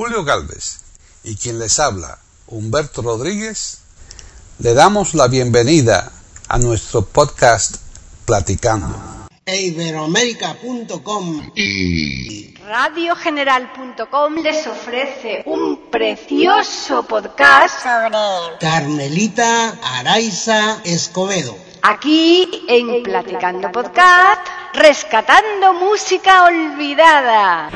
Julio Galvez y quien les habla, Humberto Rodríguez, le damos la bienvenida a nuestro podcast Platicando. Iberoamérica.com y radiogeneral.com les ofrece un precioso podcast sobre Carmelita Araiza Escobedo. Aquí en Platicando Podcast, rescatando música olvidada.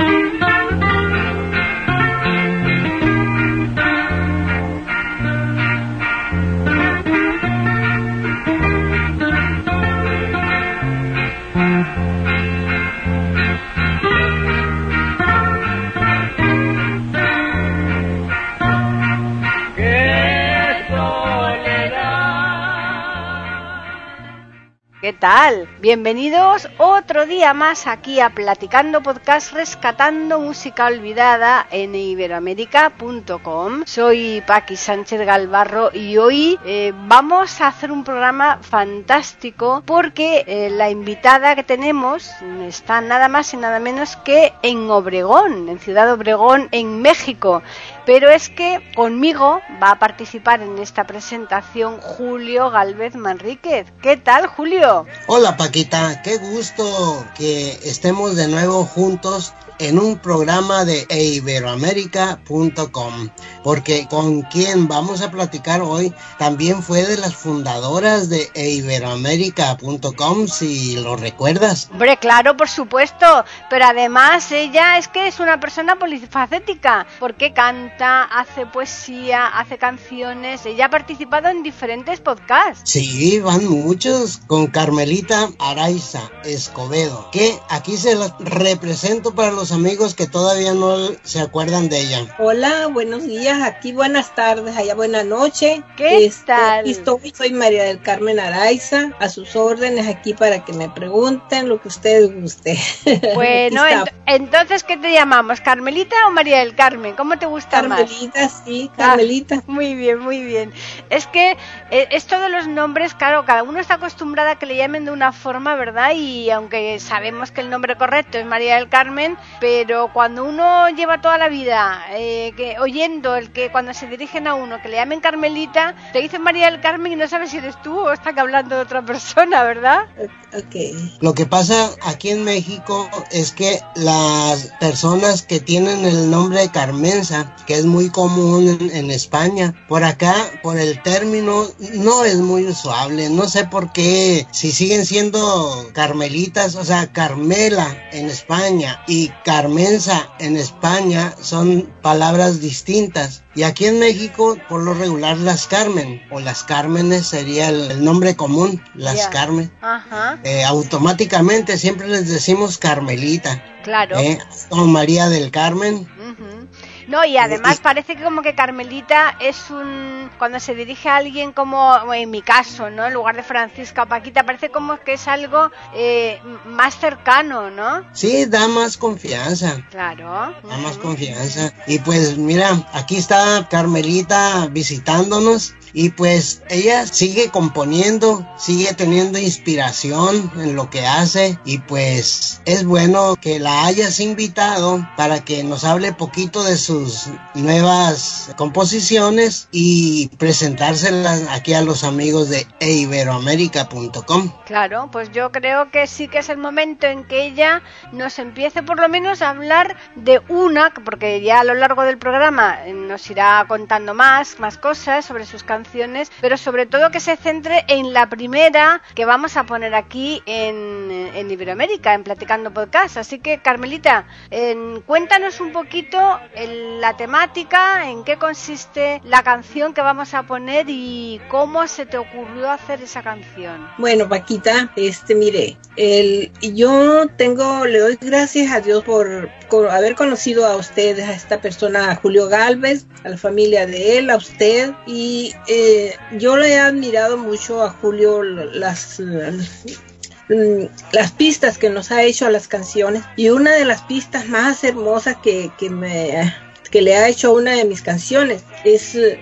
¿Qué tal? Bienvenidos otro día más aquí a Platicando Podcast Rescatando Música Olvidada en iberoamérica.com. Soy Paqui Sánchez Galvarro y hoy eh, vamos a hacer un programa fantástico porque eh, la invitada que tenemos está nada más y nada menos que en Obregón, en Ciudad Obregón, en México. Pero es que conmigo va a participar en esta presentación Julio Galvez Manríquez. ¿Qué tal, Julio? Hola, Paquita. Qué gusto que estemos de nuevo juntos en un programa de iberoamérica.com, porque con quien vamos a platicar hoy también fue de las fundadoras de iberoamérica.com, si lo recuerdas. Hombre, claro, por supuesto, pero además ella es que es una persona polifacética, porque canta, hace poesía, hace canciones, ella ha participado en diferentes podcasts. Sí, van muchos, con Carmelita Araiza Escobedo, que aquí se las represento para los amigos que todavía no se acuerdan de ella. Hola, buenos días, aquí buenas tardes, allá buena noche. ¿Qué este, tal? Estoy, soy María del Carmen Araiza, a sus órdenes aquí para que me pregunten lo que ustedes guste. Bueno, entonces, ¿qué te llamamos? ¿Carmelita o María del Carmen? ¿Cómo te gusta Carmelita, más? sí, ah, Carmelita. muy bien, muy bien. Es que eh, esto de los nombres, claro, cada uno está acostumbrado a que le llamen de una forma, ¿verdad? Y aunque sabemos que el nombre correcto es María del Carmen, pero cuando uno lleva toda la vida eh, que, oyendo el que cuando se dirigen a uno que le llamen Carmelita, te dicen María del Carmen y no sabes si eres tú o están hablando de otra persona, ¿verdad? Okay. Lo que pasa aquí en México es que las personas que tienen el nombre de Carmenza, que es muy común en, en España, por acá, por el término, no es muy usual. No sé por qué, si siguen siendo Carmelitas, o sea, Carmela en España y Carmenza en España son palabras distintas. Y aquí en México, por lo regular, las Carmen o las Cármenes sería el, nombre común, las Carmen. Eh, automáticamente siempre les decimos Carmelita. Claro. Eh, o María del Carmen. No, y además parece que como que Carmelita es un... Cuando se dirige a alguien como, en mi caso, ¿no? En lugar de Francisca o Paquita, parece como que es algo eh, más cercano, ¿no? Sí, da más confianza. Claro. Da más confianza. Y pues mira, aquí está Carmelita visitándonos y pues ella sigue componiendo, sigue teniendo inspiración en lo que hace y pues es bueno que la hayas invitado para que nos hable poquito de sus nuevas composiciones y presentárselas aquí a los amigos de iberoamérica.com. Claro, pues yo creo que sí que es el momento en que ella nos empiece por lo menos a hablar de una, porque ya a lo largo del programa nos irá contando más, más cosas sobre sus canciones pero sobre todo que se centre en la primera que vamos a poner aquí en, en Iberoamérica, en Platicando Podcast. Así que, Carmelita, cuéntanos un poquito la temática, en qué consiste la canción que vamos a poner y cómo se te ocurrió hacer esa canción. Bueno, Paquita, este, mire, el, yo tengo, le doy gracias a Dios por, por haber conocido a ustedes, a esta persona, Julio Galvez, a la familia de él, a usted y eh, yo le he admirado mucho a Julio las mm, las pistas que nos ha hecho a las canciones. Y una de las pistas más hermosas que, que me que le ha hecho una de mis canciones es eh,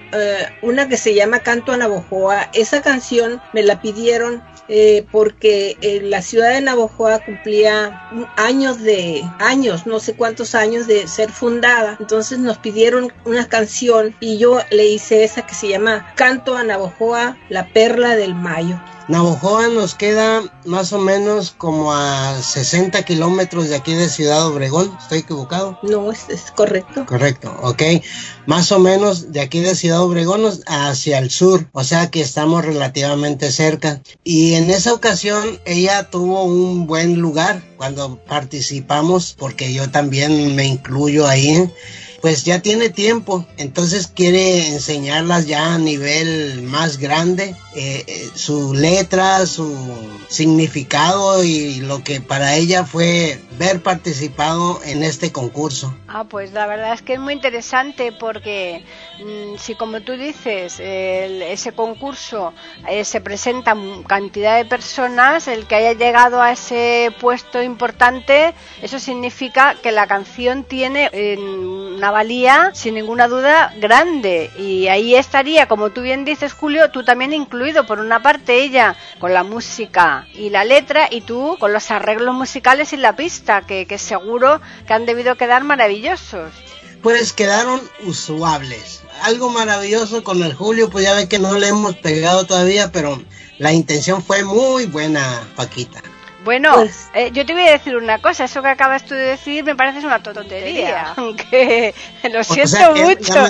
una que se llama Canto a Navojoa. Esa canción me la pidieron eh, porque la ciudad de Navojoa cumplía años de años, no sé cuántos años de ser fundada. Entonces nos pidieron una canción y yo le hice esa que se llama Canto a Navojoa, la perla del mayo. Navojoa nos queda más o menos como a 60 kilómetros de aquí de Ciudad Obregón. ¿Estoy equivocado? No, es, correcto. Correcto, ok. Más o menos de aquí de Ciudad Obregón hacia el sur. O sea que estamos relativamente cerca. Y en esa ocasión ella tuvo un buen lugar cuando participamos, porque yo también me incluyo ahí pues ya tiene tiempo, entonces quiere enseñarlas ya a nivel más grande, eh, eh, su letra, su significado y lo que para ella fue ver participado en este concurso. Ah, pues la verdad es que es muy interesante porque si como tú dices, ese concurso eh, se presenta cantidad de personas, el que haya llegado a ese puesto importante, eso significa que la canción tiene una valía, sin ninguna duda, grande. Y ahí estaría, como tú bien dices, Julio, tú también incluido, por una parte ella con la música y la letra, y tú con los arreglos musicales y la pista, que, que seguro que han debido quedar maravillosos. Pues quedaron usuables. Algo maravilloso con el Julio, pues ya ve que no le hemos pegado todavía, pero la intención fue muy buena, Paquita. Bueno, pues, eh, yo te voy a decir una cosa, eso que acabas tú de decir me parece una tontería, aunque lo siento mucho,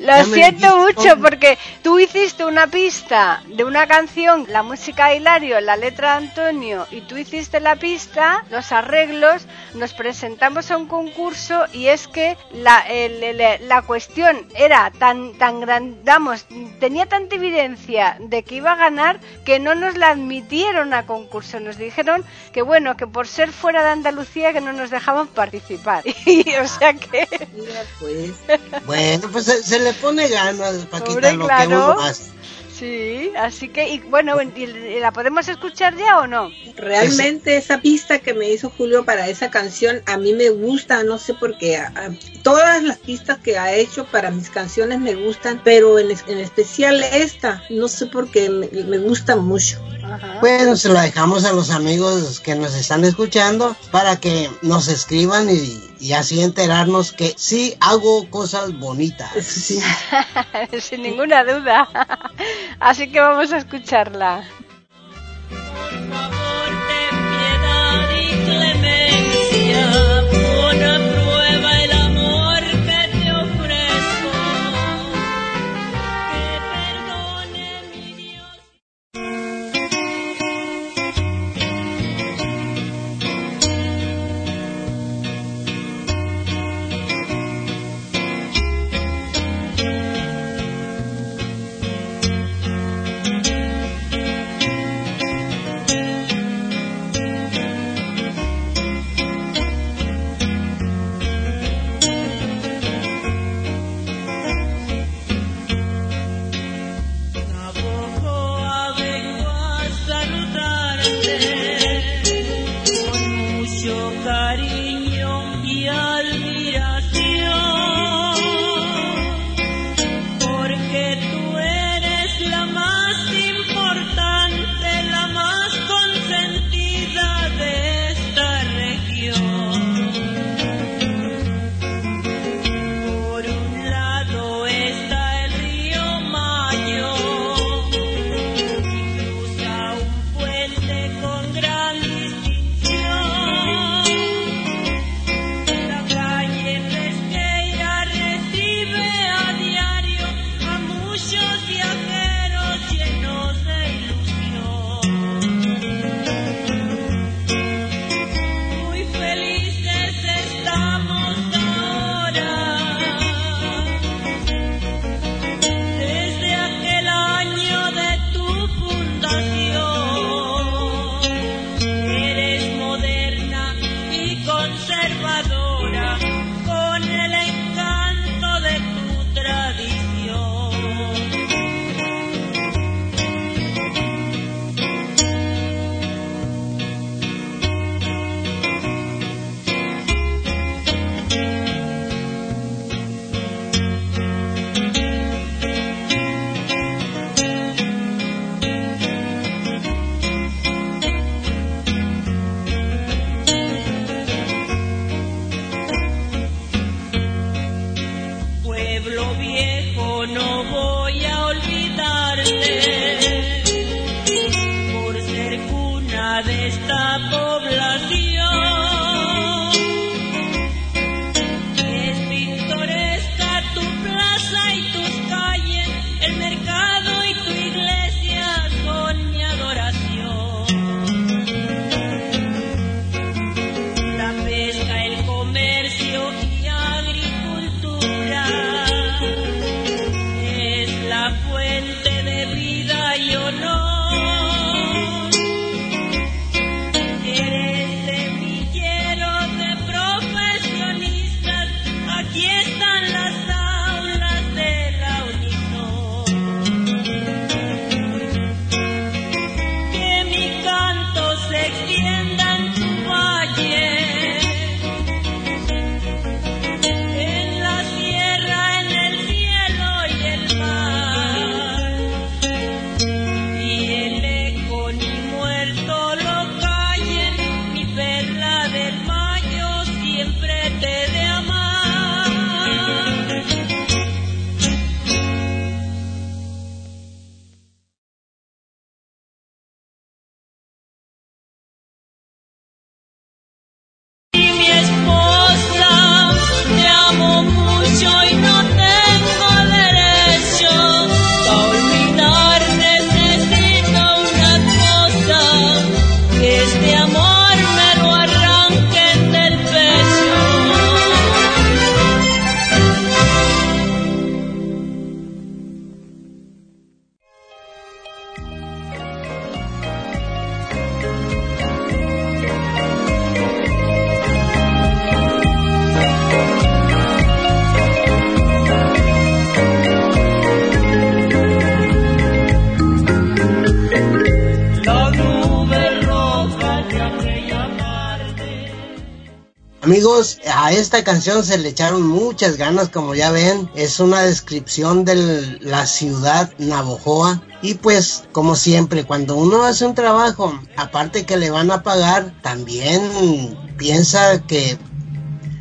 lo siento mucho porque tú hiciste una pista de una canción, la música de Hilario, la letra de Antonio, y tú hiciste la pista, los arreglos, nos presentamos a un concurso y es que la, la cuestión era tan, tan grande, vamos, tenía tanta evidencia de que iba a ganar que no nos la admitieron a concurso, nos dijeron que bueno, que por ser fuera de Andalucía que no nos dejaban participar. Y, o sea que... pues. bueno, pues se, le pone ganas, Paquita, lo que uno hace. Sí, así que, y bueno, ¿la podemos escuchar ya o no? Realmente esa pista que me hizo Julio para esa canción a mí me gusta, no sé por qué. todas las pistas que ha hecho para mis canciones me gustan, pero en, especial esta, no sé por qué, me, me gusta mucho. Ajá. Pues se lo dejamos a los amigos que nos están escuchando para que nos escriban y, así enterarnos que sí hago cosas bonitas. Sin ninguna duda. Así que vamos a escucharla. Por favor, ten piedad y clemencia. Esta canción se le echaron muchas ganas, como ya ven, es una descripción de la ciudad Navojoa. Y pues, como siempre, cuando uno hace un trabajo, aparte que le van a pagar, también piensa que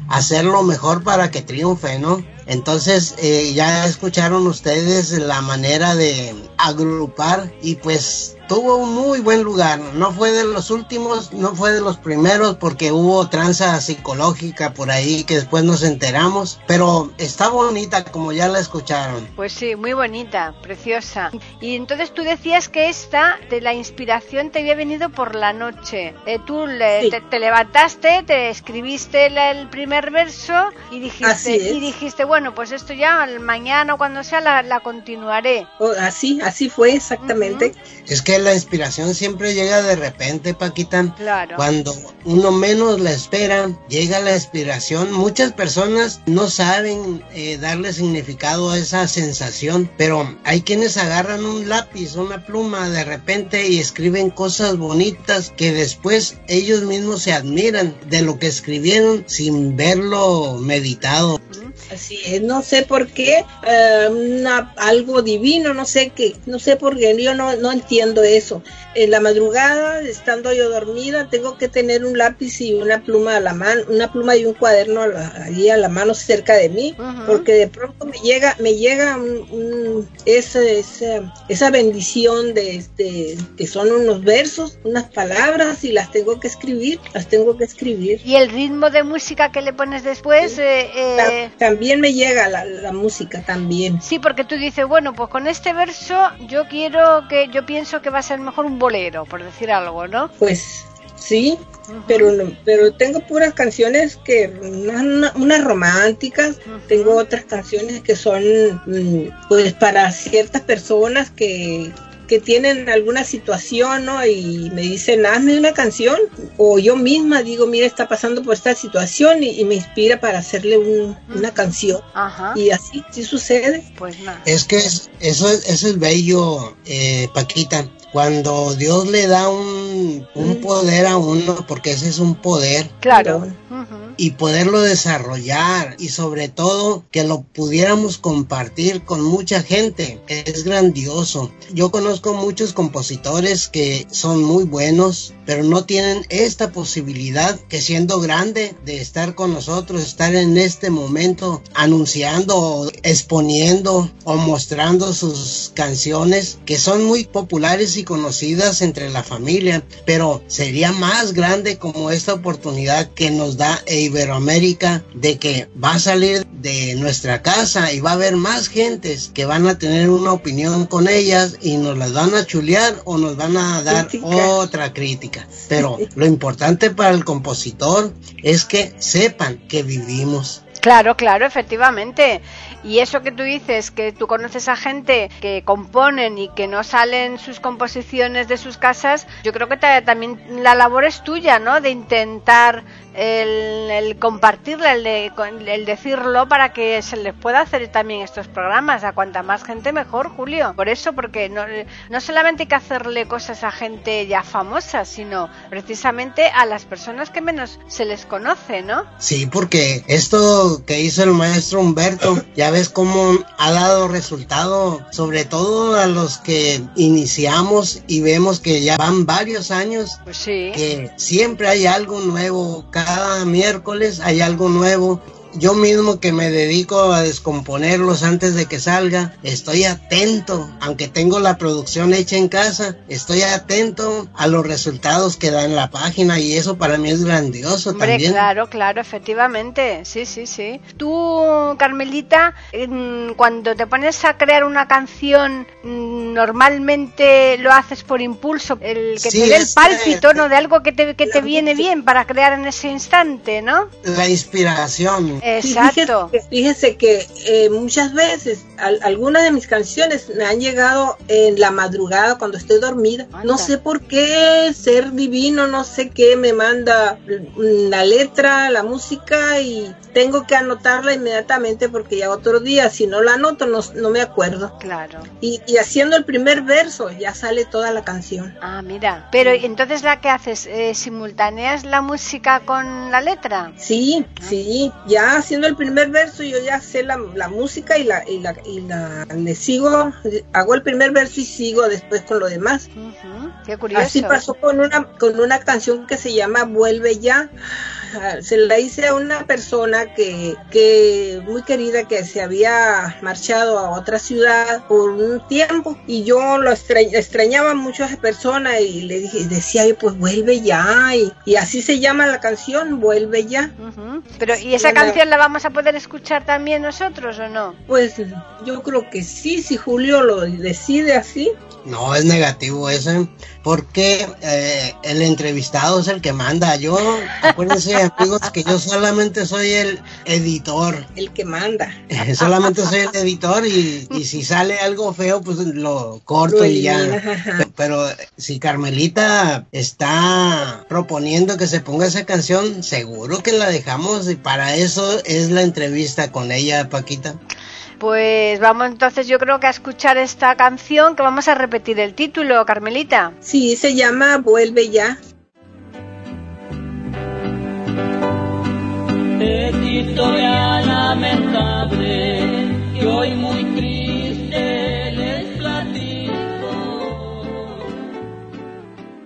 hacerlo mejor para que triunfe, ¿no? Entonces eh, ya escucharon ustedes la manera de agrupar y pues tuvo un muy buen lugar. No fue de los últimos, no fue de los primeros porque hubo tranza psicológica por ahí que después nos enteramos, pero está bonita como ya la escucharon. Pues sí, muy bonita, preciosa. Y entonces tú decías que esta, de la inspiración te había venido por la noche. Eh, tú le- Sí. te, te levantaste, te escribiste el, el primer verso y dijiste, y dijiste, bueno, pues esto ya mañana o cuando sea la, la continuaré. O así, así fue exactamente. Es que la inspiración siempre llega de repente, Paquita. Claro. Cuando uno menos la espera, llega la inspiración. Muchas personas no saben eh, darle significado a esa sensación, pero hay quienes agarran un lápiz, una pluma de repente y escriben cosas bonitas que después ellos mismos se admiran de lo que escribieron sin verlo meditado. Así es, no sé por qué, eh, una- algo divino, no sé qué, no sé por qué, yo no, no entiendo eso. En la madrugada, estando yo dormida, tengo que tener un lápiz y una pluma a la mano, una pluma y un cuaderno a la- allí a la mano cerca de mí, porque de pronto me llega, me llega un- un- esa, esa, esa bendición de este, que son unos versos, unas palabras y las tengo que escribir, las tengo que escribir. Y el ritmo de música que le pones después, eh, eh, Ta- También me llega la, la música también. Sí, porque tú dices, bueno, pues con este verso yo quiero que, yo pienso que va a ser mejor un bolero, por decir algo, ¿no? Pues sí, pero no- pero tengo puras canciones que unas, una- unas románticas, tengo otras canciones que son mm, pues para ciertas personas que que tienen alguna situación, ¿no? Y me dicen, hazme una canción. O yo misma digo, mira, está pasando por esta situación y, y me inspira para hacerle un- una canción. Ajá. Y así, sí sucede. Pues nada. Es que es- eso, es, eso es bello, eh, Paquita. Cuando Dios le da un, un Mm. poder a uno, porque ese es un poder, Claro. Pero-. Y poderlo desarrollar y sobre todo que lo pudiéramos compartir con mucha gente. Es grandioso. Yo conozco muchos compositores que son muy buenos, pero no tienen esta posibilidad que siendo grande de estar con nosotros, estar en este momento anunciando, exponiendo o mostrando sus canciones que son muy populares y conocidas entre la familia, pero sería más grande como esta oportunidad que nos da Iberoamérica de que va a salir de nuestra casa y va a haber más gentes que van a tener una opinión con ellas y nos las van a chulear o nos van a dar Crítica. otra crítica. Pero lo importante para el compositor es que sepan que vivimos. Claro, claro, efectivamente. Y eso que tú dices, que tú conoces a gente que componen y que no salen sus composiciones de sus casas, yo creo que ta- también la labor es tuya, ¿no? De intentar el, el compartirla, el, de- el decirlo para que se les pueda hacer también estos programas. A cuanta más gente mejor, Julio. Por eso, porque no, no solamente hay que hacerle cosas a gente ya famosa, sino precisamente a las personas que menos se les conoce, ¿no? Sí, porque esto que hizo el maestro Humberto, ya ves cómo ha dado resultado, sobre todo a los que iniciamos y vemos que ya van varios años, Pues sí. que siempre hay algo nuevo, cada miércoles hay algo nuevo. Yo mismo que me dedico a descomponerlos antes de que salga, estoy atento, aunque tengo la producción hecha en casa, estoy atento a los resultados que da en la página y eso para mí es grandioso Hombre, también. claro, claro, efectivamente, sí, sí, sí. Tú, Carmelita, cuando te pones a crear una canción, mm, normalmente lo haces por impulso, el que Sí, te dé el pálpito, eh, ¿no? De algo que te, que te viene bien para crear en ese instante, ¿no? La inspiración. Exacto. Fíjese, fíjese que eh, muchas veces al- algunas de mis canciones me han llegado en la madrugada cuando estoy dormida. Anda. No sé por qué, ser divino, no sé qué, me manda mm, la letra, la música y tengo que anotarla inmediatamente porque ya otro día, si no la anoto, no, no me acuerdo. Claro. Y, y haciendo el primer verso ya sale toda la canción. Ah, mira. Pero entonces la que haces, eh, simultaneas la música con la letra. Sí, sí, ya haciendo el primer verso yo ya sé la, la música y la, y la, y la, le sigo, hago el primer verso y sigo después con lo demás. Qué curioso. Así pasó con una, con una canción que se llama Vuelve ya. Ah, Se la hice a una persona que, que muy querida que se había marchado a otra ciudad por un tiempo y yo lo extra- extrañaba mucho a esa persona y le dije, decía yo pues vuelve ya y, y así se llama la canción, vuelve ya. Pero, ¿y esa canción la vamos a poder escuchar también nosotros o no? Pues yo creo que sí, si Julio lo decide así. No, es negativo ese, porque eh, el entrevistado es el que manda. Yo, acuérdense amigos que yo solamente soy el editor. El que manda. Eh, solamente soy el editor y, y si sale algo feo, pues lo corto y ya. ajá. Pero si Carmelita está proponiendo que se ponga esa canción, seguro que la dejamos y para eso es la entrevista con ella, Paquita. Pues vamos entonces yo creo que a escuchar esta canción que vamos a repetir el título, Carmelita. Sí, se llama Vuelve ya. historia lamentable que hoy muy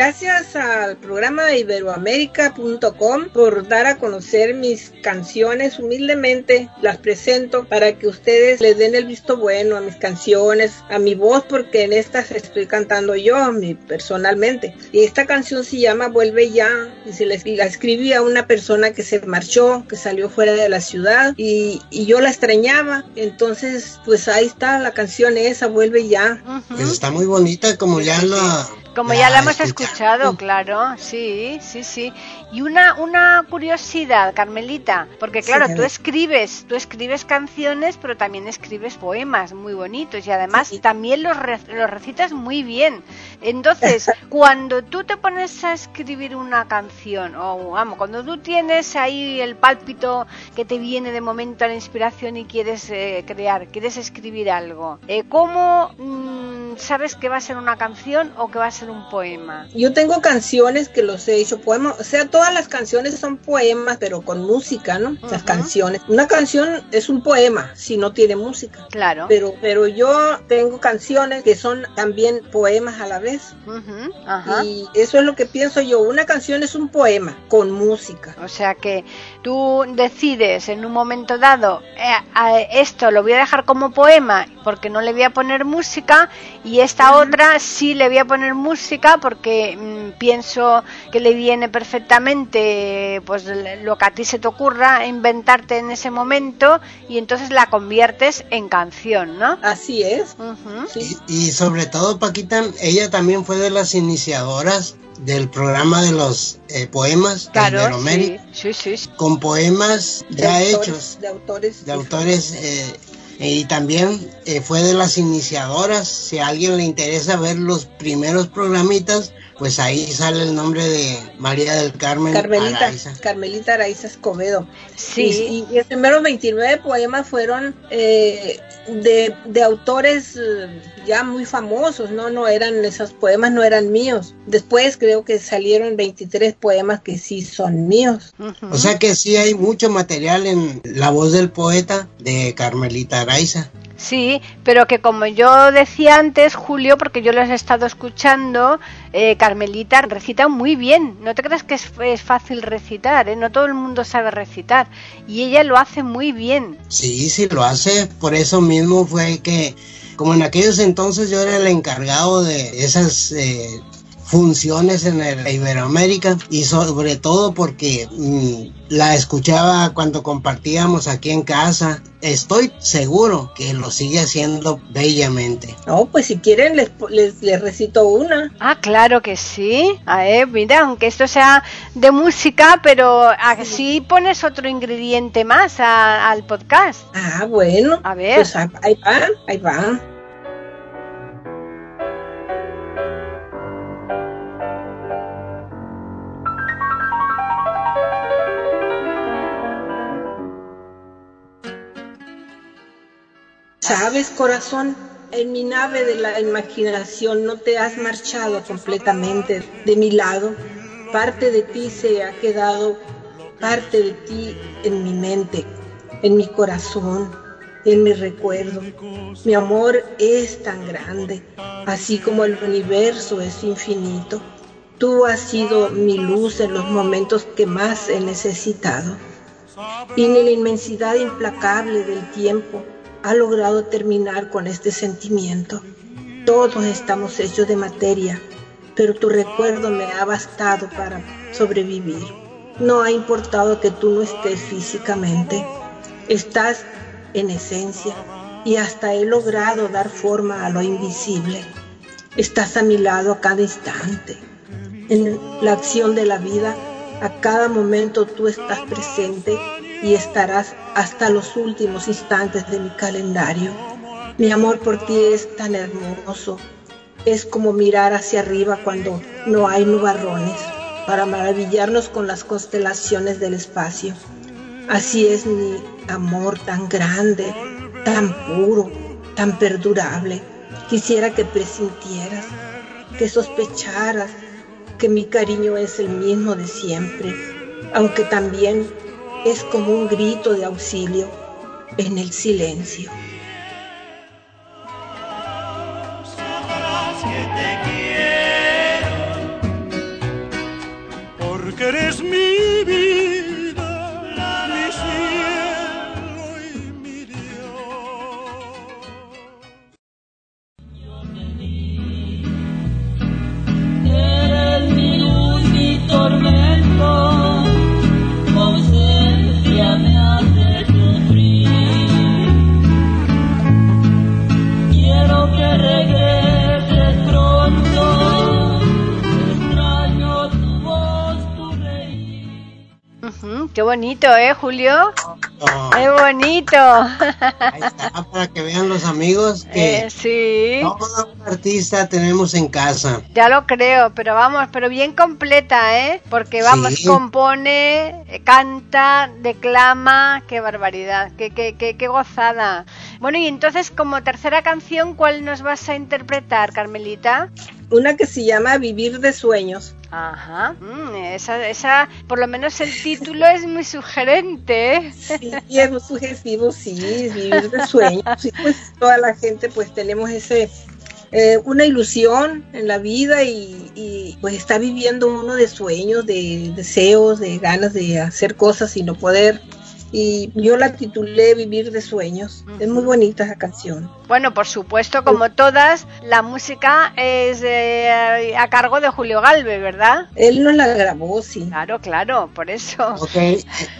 gracias al programa iberoamérica.com por dar a conocer mis canciones humildemente. Las presento para que ustedes les den el visto bueno a mis canciones, a mi voz, porque en estas estoy cantando yo personalmente. Y esta canción se llama Vuelve ya y se la la escribí a una persona que se marchó, que salió fuera de la ciudad y, y yo la extrañaba. Entonces, pues ahí está la canción esa, Vuelve ya. Pues está muy bonita como ya la... Como ya la hemos escuchado, claro, sí, sí, sí. Y una, una curiosidad, Carmelita, porque claro, Sí, tú escribes, tú escribes canciones, pero también escribes poemas muy bonitos y además también los, re- los recitas muy bien. Entonces, cuando tú te pones a escribir una canción, o vamos, cuando tú tienes ahí el pálpito que te viene de momento a la inspiración y quieres eh, crear, quieres escribir algo, eh, ¿cómo mm, sabes que va a ser una canción o que va a ser un poema? Yo tengo canciones que los he hecho poemas, o sea, todas las canciones son poemas, pero con música, ¿no? Las canciones. Una canción es un poema si no tiene música. Claro. Pero, pero yo tengo canciones que son también poemas a la vez. Ujú, ajá. Y eso es lo que pienso yo. Una canción es un poema con música. O sea que tú decides en un momento dado, eh, a esto lo voy a dejar como poema porque no le voy a poner música y esta otra sí le voy a poner música porque mm, pienso que le viene perfectamente pues lo que a ti se te ocurra inventarte en ese momento y entonces la conviertes en canción, ¿no? Así es. Sí. Y, y sobre todo, Paquita, ella también fue de las iniciadoras del programa de los eh, poemas de sí, sí, sí. con poemas De ya autores- hechos De autores. de autores eh, y también eh, fue de las iniciadoras. Si a alguien le interesa ver los primeros programitas, pues ahí sale el nombre de María del Carmen Carmelita, Araiza. Carmelita Araiza Escobedo. Sí. Y, y los primeros 29 poemas fueron eh, de, de autores eh, ya muy famosos, ¿no? No eran, esos poemas no eran míos. Después creo que salieron 23 poemas que sí son míos. O sea que sí hay mucho material en la voz del poeta de Carmelita Araiza. Sí, pero que como yo decía antes, Julio, porque yo los he estado escuchando, eh, Carmelita recita muy bien. No te creas que es, es fácil recitar, ¿eh? no todo el mundo sabe recitar. Y ella lo hace muy bien. Sí, sí lo hace. Por eso mismo fue que, como en aquellos entonces yo era el encargado de esas eh, funciones en el Iberoamérica y sobre todo porque mm, la escuchaba cuando compartíamos aquí en casa. Estoy seguro que lo sigue haciendo bellamente. No, pues si quieren les, les, les recito una. Ah, claro que sí. A ver, mira, aunque esto sea de música, pero así pones otro ingrediente más a- al podcast. Ah, bueno. A ver. Pues ah, ahí va, ahí va. Sabes, corazón, en mi nave de la imaginación no te has marchado completamente de mi lado. Parte de ti se ha quedado, parte de ti en mi mente, en mi corazón, en mi recuerdo. Mi amor es tan grande, así como el universo es infinito. Tú has sido mi luz en los momentos que más he necesitado. Y ni la inmensidad implacable del tiempo ha logrado terminar con este sentimiento. Todos estamos hechos de materia, pero tu recuerdo me ha bastado para sobrevivir. no ha importado que tú no estés físicamente. Estás en esencia y hasta he logrado dar forma a lo invisible. Estás a mi lado a cada instante. En la acción de la vida, a cada momento tú estás presente y estarás hasta los últimos instantes de mi calendario. Mi amor por ti es tan hermoso. Es como mirar hacia arriba cuando no hay nubarrones para maravillarnos con las constelaciones del espacio. Así es mi amor tan grande, tan puro, tan perdurable. Quisiera que presintieras, que sospecharas que mi cariño es el mismo de siempre, aunque también es como un grito de auxilio en el silencio. sabrás que te quiero, porque eres mi vida, mi cielo y mi Dios. Eres mi luz, mi tormento, Qué bonito, ¿eh, Julio? Oh, Qué bonito. ahí está, para que vean los amigos que Eh, sí, todo un artista tenemos en casa. ya lo creo, pero vamos, pero bien completa, ¿eh? Porque vamos, Sí. compone, canta, declama, qué barbaridad, qué, qué, qué, qué gozada. Bueno, y entonces como tercera canción, ¿cuál nos vas a interpretar, Carmelita? Una que se llama Vivir de Sueños. Ajá, mm, esa, esa, por lo menos el título es muy sugerente. Sí, es muy sugestivo, sí, vivir de sueños. Sí, pues toda la gente pues tenemos ese eh, una ilusión en la vida y, y, pues está viviendo uno de sueños, de deseos, de ganas de hacer cosas y no poder. Y yo la titulé Vivir de Sueños. Es muy bonita esa canción. Bueno, por supuesto, como todas, la música es eh, a cargo de Julio Galvez, ¿verdad? Él no la grabó, sí. Claro, claro, por eso. Ok,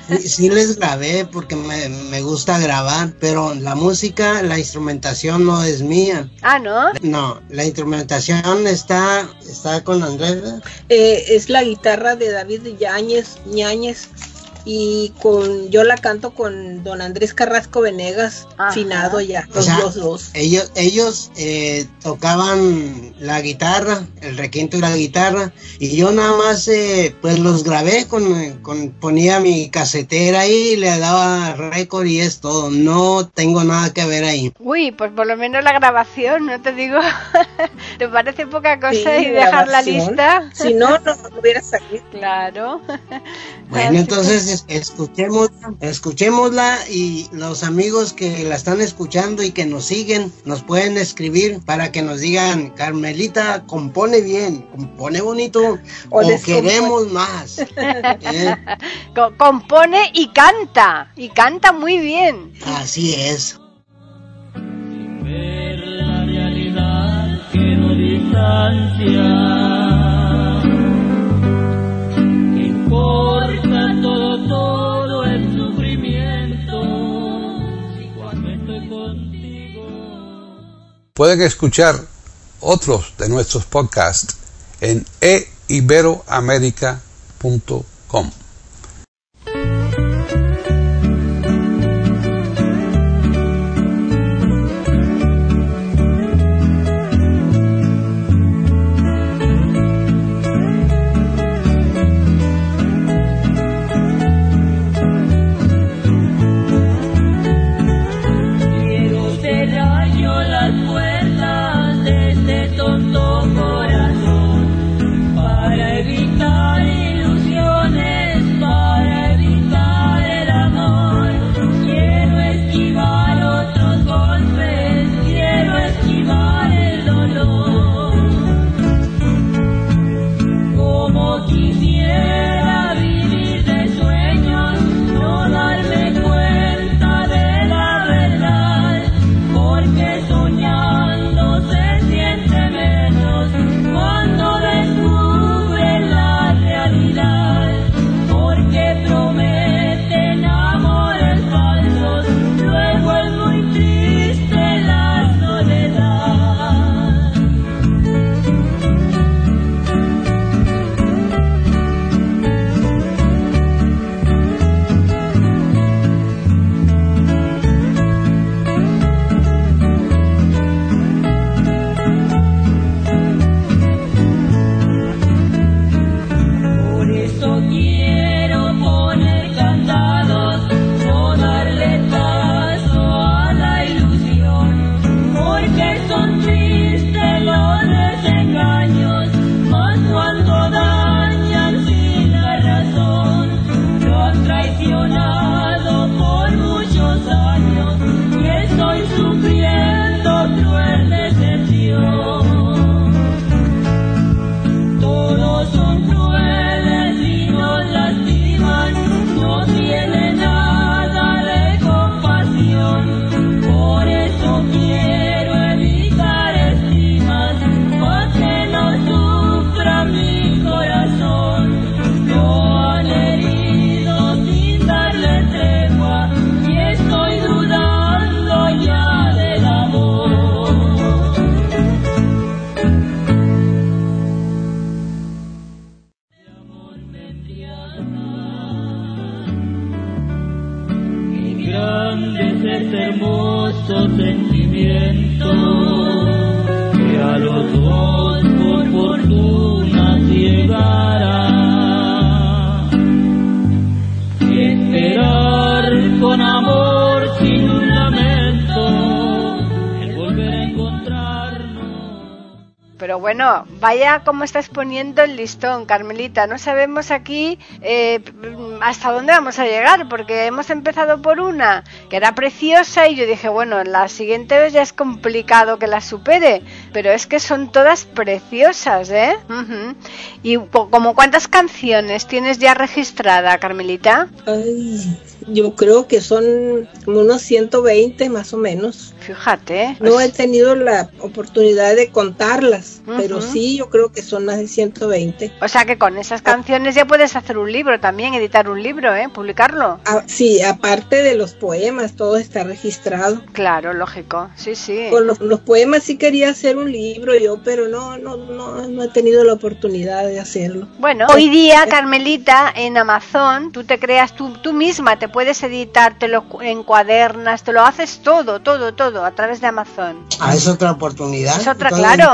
sí, sí les grabé porque me, me gusta grabar, pero la música, la instrumentación no es mía. Ah, ¿no? No, la instrumentación está, está con Andrés. Eh, es la guitarra de David Yáñez, Ñáñez y con yo la canto con don Andrés Carrasco Venegas, Ajá. finado ya, O los sea, dos dos. Ellos, ellos eh, tocaban la guitarra, el requinto y la guitarra, y yo nada más eh, pues los grabé con, con ponía mi casetera ahí, le daba récord y es todo. No tengo nada que ver ahí. Uy, pues por lo menos la grabación, no te digo. ¿Te parece poca cosa Sí, y dejar la grabación. lista? Si no, no, no hubiera salido. Claro. Bueno, entonces es- escuchemos, escuchémosla y los amigos que la están escuchando y que nos siguen nos pueden escribir para que nos digan, Carmelita, compone bien, compone bonito O queremos más. ¿Eh? Co- compone y canta. Y canta muy bien. Así es. Ver la realidad que no distancia. Todo, el sufrimiento. Cuando estoy contigo. Pueden escuchar otros de nuestros podcasts en eiberoamerica.com. Bueno, vaya como estás poniendo el listón, Carmelita. No sabemos aquí eh, hasta dónde vamos a llegar, porque hemos empezado por una que era preciosa y yo dije, bueno, la siguiente vez ya es complicado que la supere, pero es que son todas preciosas, ¿eh? ¿Y co- como cuántas canciones tienes ya registrada, Carmelita? Ay, yo creo que son como unos 120 más o menos. Fíjate. No pues- he tenido la oportunidad de contarlas, pero Ujú. sí, yo creo que son más de 120. O sea que con esas canciones ya puedes hacer un libro también, editar un libro, ¿eh? Publicarlo. Ah, sí, aparte de los poemas, todo está registrado. Claro, lógico. Sí, sí. Con los, los poemas sí quería hacer un libro yo, pero no, no, no, no he tenido la oportunidad de hacerlo. Bueno, hoy día, Carmelita, en Amazon, tú te creas, tú, tú misma te puedes editar, te lo cu- encuadernas, te lo haces todo, todo, todo a través de Amazon. Ah, es otra oportunidad. Es otra, claro.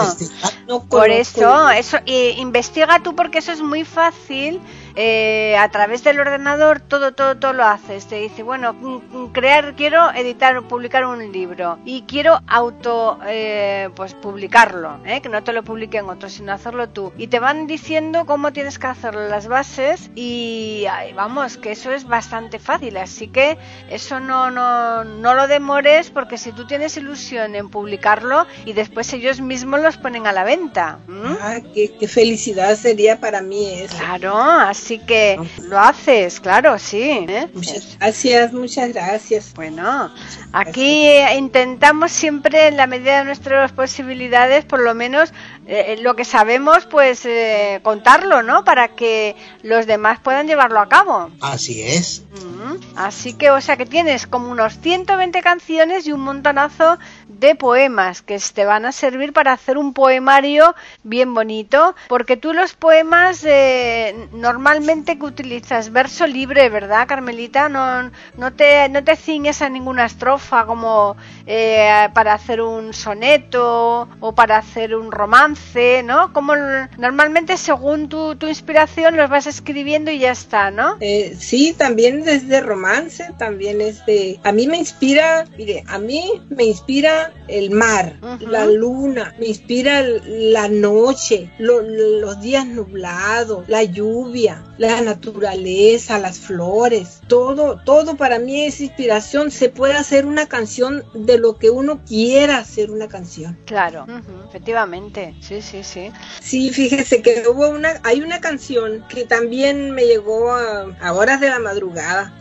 No Por eso, eso, y investiga tú porque eso es muy fácil. Eh, a través del ordenador todo, todo, todo lo haces. Te dice, bueno, mm, mm, crear, quiero editar, publicar un libro y quiero auto, eh, pues publicarlo, ¿eh? que no te lo publiquen otros, sino hacerlo tú. Y te van diciendo cómo tienes que hacerlo, las bases y ay, vamos, que eso es bastante fácil. Así que eso no, no, no lo demores porque si tú tienes ilusión en publicarlo y después ellos mismos los ponen a la venta. ¿m? Ah, qué, qué felicidad sería para mí eso. Claro, así que lo haces, claro, sí. ¿eh? Muchas gracias, muchas gracias. Bueno, aquí intentamos siempre en la medida de nuestras posibilidades, por lo menos eh, lo que sabemos, pues eh, contarlo, ¿no? Para que los demás puedan llevarlo a cabo. Así es. Mm, Así que, o sea, que tienes como unos 120 canciones y un montonazo de poemas que te van a servir para hacer un poemario bien bonito, porque tú los poemas eh, normalmente que utilizas verso libre, ¿verdad, Carmelita? No, no te no te ciñes a ninguna estrofa como eh, para hacer un soneto o para hacer un romance, ¿no? Como normalmente según tu, tu inspiración los vas escribiendo y ya está, ¿no? Eh, sí, también es de romance, también es de... A mí me inspira, mire, a mí me inspira el mar, la luna, me inspira la noche, lo- los días nublados, la lluvia, la naturaleza, las flores, todo, todo para mí es inspiración. Se puede hacer una canción de lo que uno quiera hacer una canción. Claro, efectivamente, sí, sí, sí. Sí, fíjese que hubo una, hay una canción que también me llegó a, a horas de la madrugada.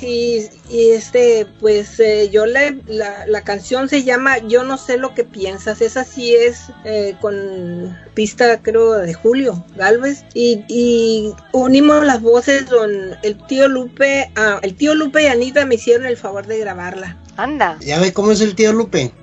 Y este, pues eh, yo le, la, la canción se llama Yo no sé lo que piensas. Esa sí es eh, con pista, creo, de Julio Galvez. Y, y unimos las voces con el tío Lupe. ah, el tío Lupe y Anita me hicieron el favor de grabarla. Anda. Ya ve cómo es el tío Lupe.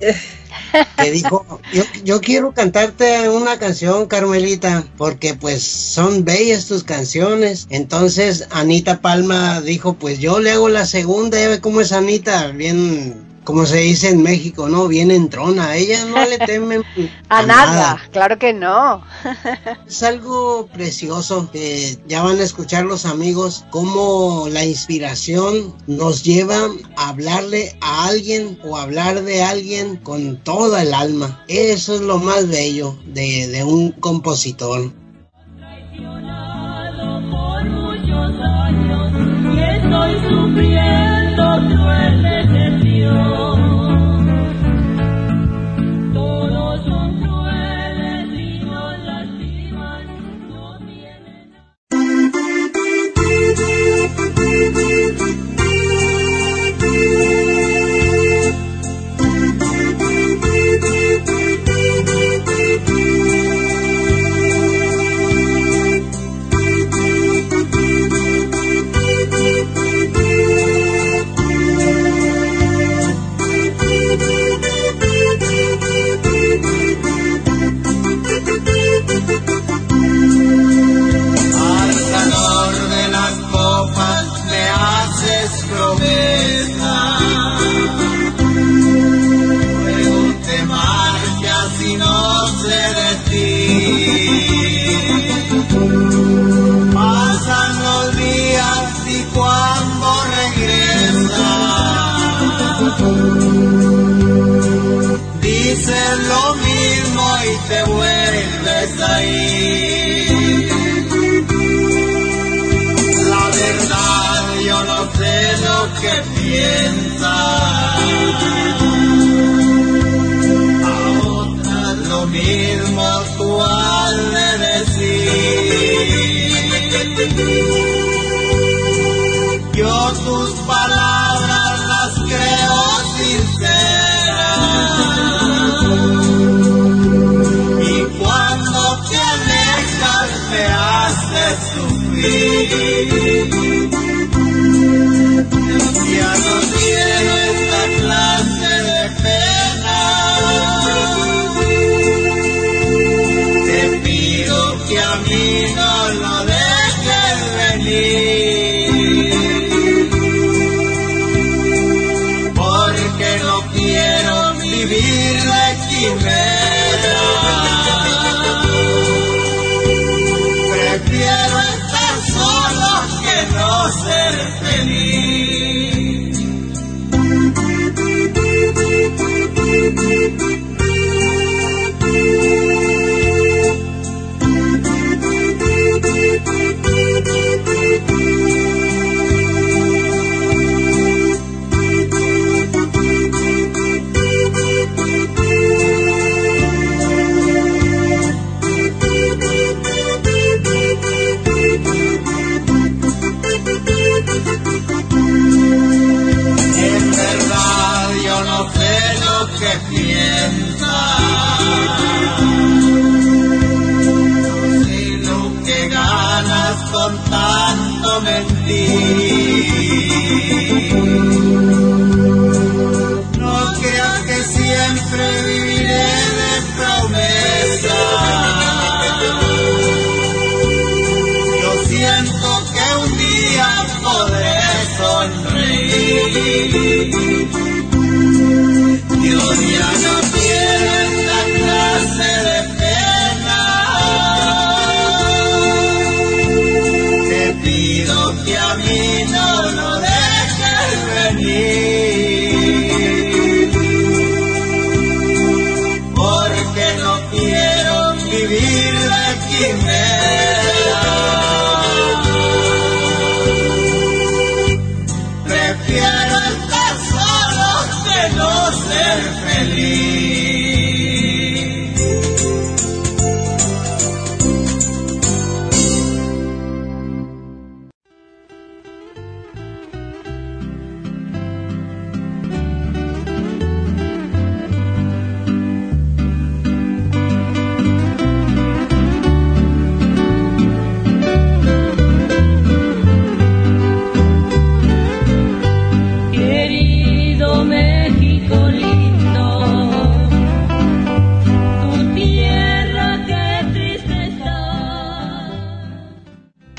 Que dijo, yo, yo quiero cantarte una canción, Carmelita, porque pues son bellas tus canciones. Entonces Anita Palma dijo, pues yo le hago la segunda, ya ve cómo es Anita, bien, como se dice en México, ¿no? Bien entrona. A ella no le temen A nada, claro que no. Es algo precioso que ya van a escuchar los amigos cómo la inspiración nos lleva a hablarle a alguien o hablar de alguien con toda el alma. Eso es lo más bello de, de un compositor. traicionado por muchos años y estoy sufriendo cruel 有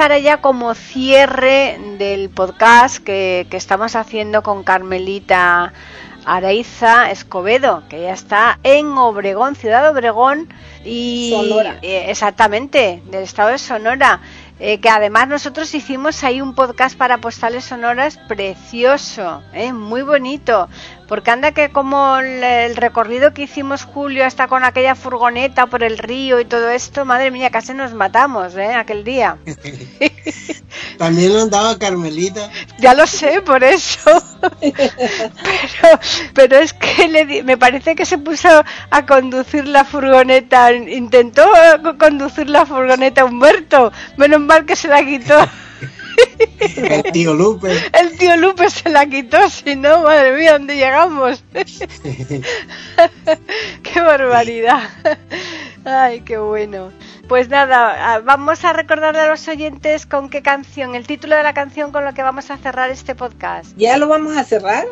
Para ya como cierre del podcast que, que estamos haciendo con Carmelita Araiza Escobedo, que ya está en Obregón, Ciudad de Obregón y Sonora. eh, exactamente, del estado de Sonora. eh, que además nosotros hicimos ahí un podcast para postales sonoras precioso, eh, muy bonito, porque anda que como el, el recorrido que hicimos Julio hasta con aquella furgoneta por el río y todo esto, madre mía, casi nos matamos, eh, aquel día. También andaba Carmelita. Ya lo sé, por eso. pero, pero es que le di- me parece que se puso a conducir la furgoneta. Intentó conducir la furgoneta Humberto. Menos mal que se la quitó. El tío Lupe. El tío Lupe se la quitó, si no, madre mía, ¿dónde llegamos? qué barbaridad. Ay, qué bueno. Pues nada, ah, vamos a recordarle a los oyentes con qué canción, el título de la canción con lo que vamos a cerrar este podcast. Ya lo vamos a cerrar.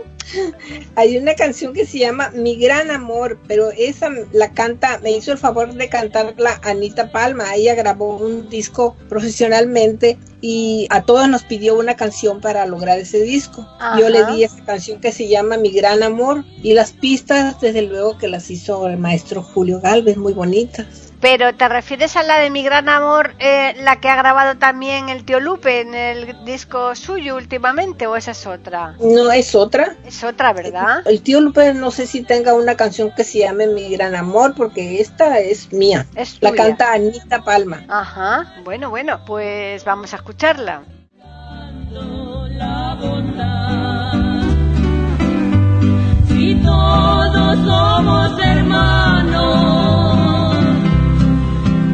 Hay una canción que se llama Mi Gran Amor, pero esa la canta, me hizo el favor de cantarla Anita Palma. Ella grabó un disco profesionalmente y a todos nos pidió una canción para lograr ese disco. Yo le di esa canción que se llama Mi Gran Amor y las pistas, desde luego, que las hizo el maestro Julio Galvez, muy bonitas. Pero te refieres a la de Mi Gran Amor, eh, la que ha grabado también el tío Lupe en el disco suyo últimamente, o esa es otra? No, es otra. Es otra, ¿verdad? El, tío Lupe no sé si tenga una canción que se llame Mi Gran Amor, porque esta es mía. Es tuya. La canta Anita Palma. Ajá, bueno, bueno, pues vamos a escucharla. Si todos somos hermanos.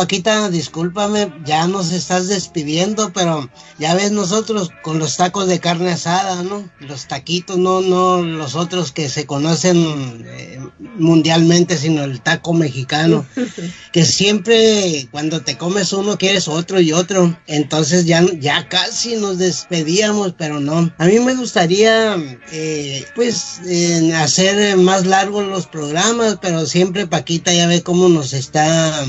Paquita, discúlpame, ya nos estás despidiendo, pero ya ves nosotros con los tacos de carne asada, ¿no? Los taquitos, no, no los otros que se conocen eh, mundialmente, sino el taco mexicano, que siempre cuando te comes uno quieres otro y otro, entonces ya, ya casi nos despedíamos, pero no. A mí me gustaría, eh, pues, eh, hacer más largos los programas, pero siempre Paquita ya ve cómo nos está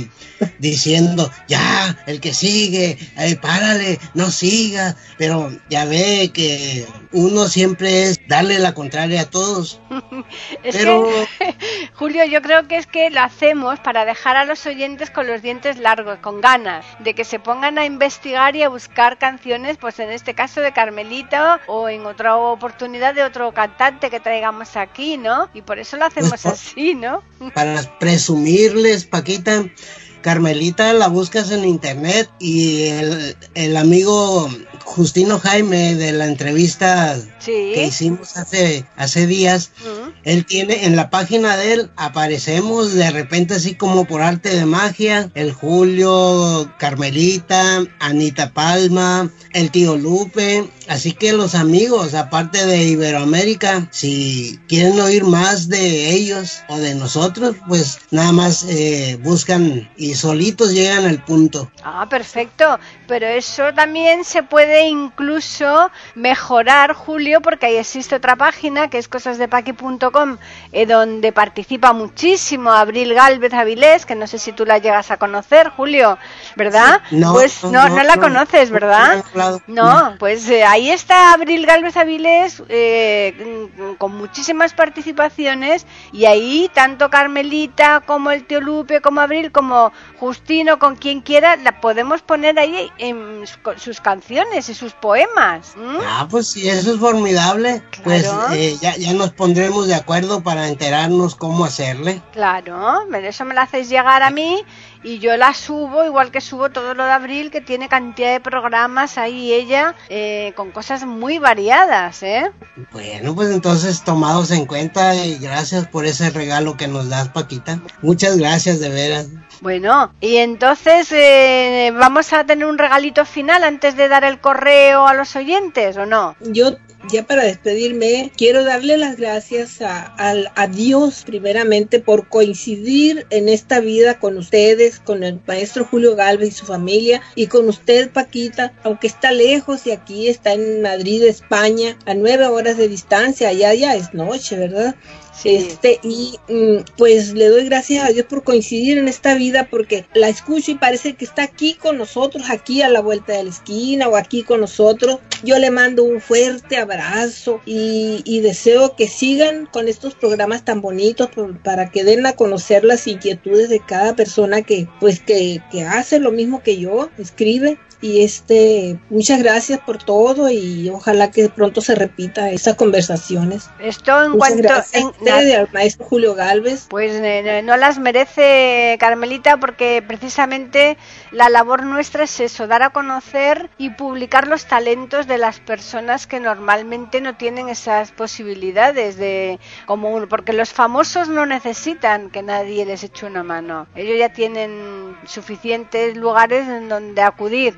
diciendo, ya, el que sigue, eh, párale, no siga, pero ya ve que uno siempre es darle la contraria a todos. Es Pero- que, Julio, yo creo que es que lo hacemos para dejar a los oyentes con los dientes largos, con ganas, de que se pongan a investigar y a buscar canciones, pues en este caso de Carmelito o en otra oportunidad de otro cantante que traigamos aquí, ¿no? Y por eso lo hacemos Pues, así, ¿no? para presumirles, Paquita, Carmelita la buscas en internet y el, el amigo Justino Jaime de la entrevista Sí. que hicimos hace, hace días, él tiene en la página de él, aparecemos de repente así como por arte de magia, el Julio, Carmelita, Anita Palma, el tío Lupe, así que los amigos, aparte de Iberoamérica, si quieren oír más de ellos o de nosotros, pues nada más eh, buscan y solitos llegan al punto. Ah, perfecto. Pero eso también se puede incluso mejorar, Julio, porque ahí existe otra página que es cosasdepaqui.com, eh, donde participa muchísimo Abril Galvez Avilés, que no sé si tú la llegas a conocer, Julio, ¿verdad? No, pues no, no, la conoces, no, ¿verdad? no pues eh, ahí está Abril Galvez Avilés eh, con muchísimas participaciones y ahí tanto Carmelita como el tío Lupe, como Abril, como Justino, con quien quiera, la podemos poner ahí en sus canciones y sus poemas. Ah, pues sí, eso es formidable. Pues eh, ya, ya nos pondremos de acuerdo para enterarnos cómo hacerle. Claro, eso me lo hacéis llegar a mí y yo la subo, igual que subo todo lo de Abril, que tiene cantidad de programas ahí ella, eh, con cosas muy variadas, ¿eh? Bueno, pues entonces tomados en cuenta y gracias por ese regalo que nos das, Paquita. Muchas gracias, de veras. Bueno, y entonces eh, vamos a tener un regalito final antes de dar el correo a los oyentes, ¿o no? Yo ya para despedirme quiero darle las gracias a, al- a Dios primeramente por coincidir en esta vida con ustedes, con el maestro Julio Galvez y su familia y con usted Paquita, aunque está lejos y aquí está en Madrid, España, a nueve horas de distancia, allá ya es noche, ¿verdad? Sí. Este, y mm, pues le doy gracias a Dios por coincidir en esta vida porque la escucho y parece que está aquí con nosotros, aquí a la vuelta de la esquina o aquí con nosotros. Yo le mando un fuerte abrazo y, deseo que sigan con estos programas tan bonitos para que den a conocer las inquietudes de cada persona que pues que, que hace lo mismo que yo, escribe. Y este, muchas gracias por todo y ojalá que pronto se repita estas conversaciones. Esto en Muchas cuanto... gracias a en- usted al maestro Julio Galvez. Pues eh, no las merece Carmelita porque precisamente la labor nuestra es eso, dar a conocer y publicar los talentos de las personas que normalmente no tienen esas posibilidades de como uno, porque los famosos no necesitan que nadie les eche una mano. Ellos ya tienen suficientes lugares en donde acudir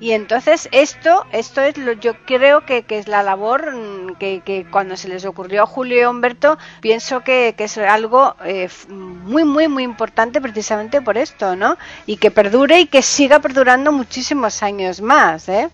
y entonces esto esto es lo yo creo que, que es la labor mm, que, que cuando se les ocurrió a Julio y a Humberto pienso que, que es algo eh, muy muy muy importante precisamente por esto no y que perdure y que siga perdurando muchísimos años más ¿eh?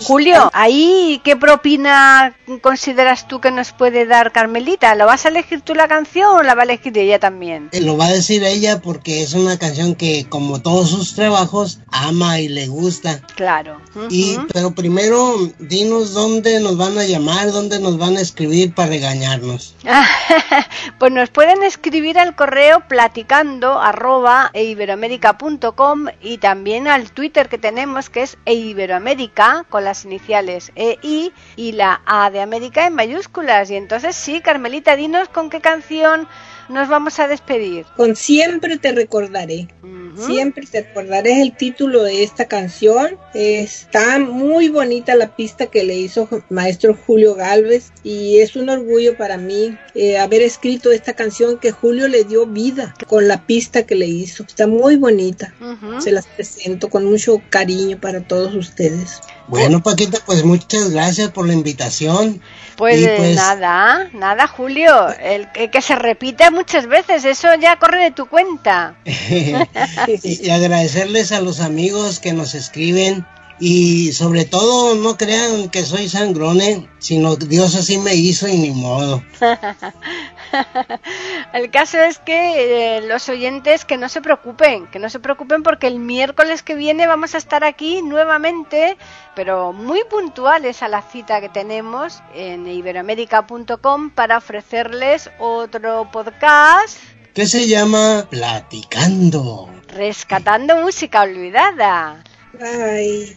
Julio ahí qué propina consideras tú que nos puede dar Carmelita ¿lo vas a elegir tú la canción o la va a elegir ella también? Eh, Lo va a decir ella porque es una canción que, como todos sus trabajos, ama y le gusta. Claro Y, pero primero, dinos dónde nos van a llamar, dónde nos van a escribir para regañarnos. pues nos pueden escribir al correo platicando arroba eiberoamerica.com y también al Twitter que tenemos que es eiberoamérica con las iniciales EI y la A de América en mayúsculas. Y entonces sí, Carmelita, dinos con qué canción nos vamos a despedir. Con siempre te recordaré. Siempre te recordaré es el título de esta canción. Está muy bonita la pista que le hizo maestro Julio Galvez y es un orgullo para mí eh, haber escrito esta canción que Julio le dio vida con la pista que le hizo. Está muy bonita. Se las presento con mucho cariño para todos ustedes. Bueno, Paquita, pues muchas gracias por la invitación. Pues, Y pues- nada, nada, Julio. El, el que se repite muchas veces, eso ya corre de tu cuenta. y agradecerles a los amigos que nos escriben y sobre todo no crean que soy sangrone, sino Dios así me hizo y ni modo. El caso es que eh, los oyentes que no se preocupen, que no se preocupen porque el miércoles que viene vamos a estar aquí nuevamente, pero muy puntuales a la cita que tenemos en iberoamérica.com para ofrecerles otro podcast Que se llama Platicando. rescatando música olvidada. Bye.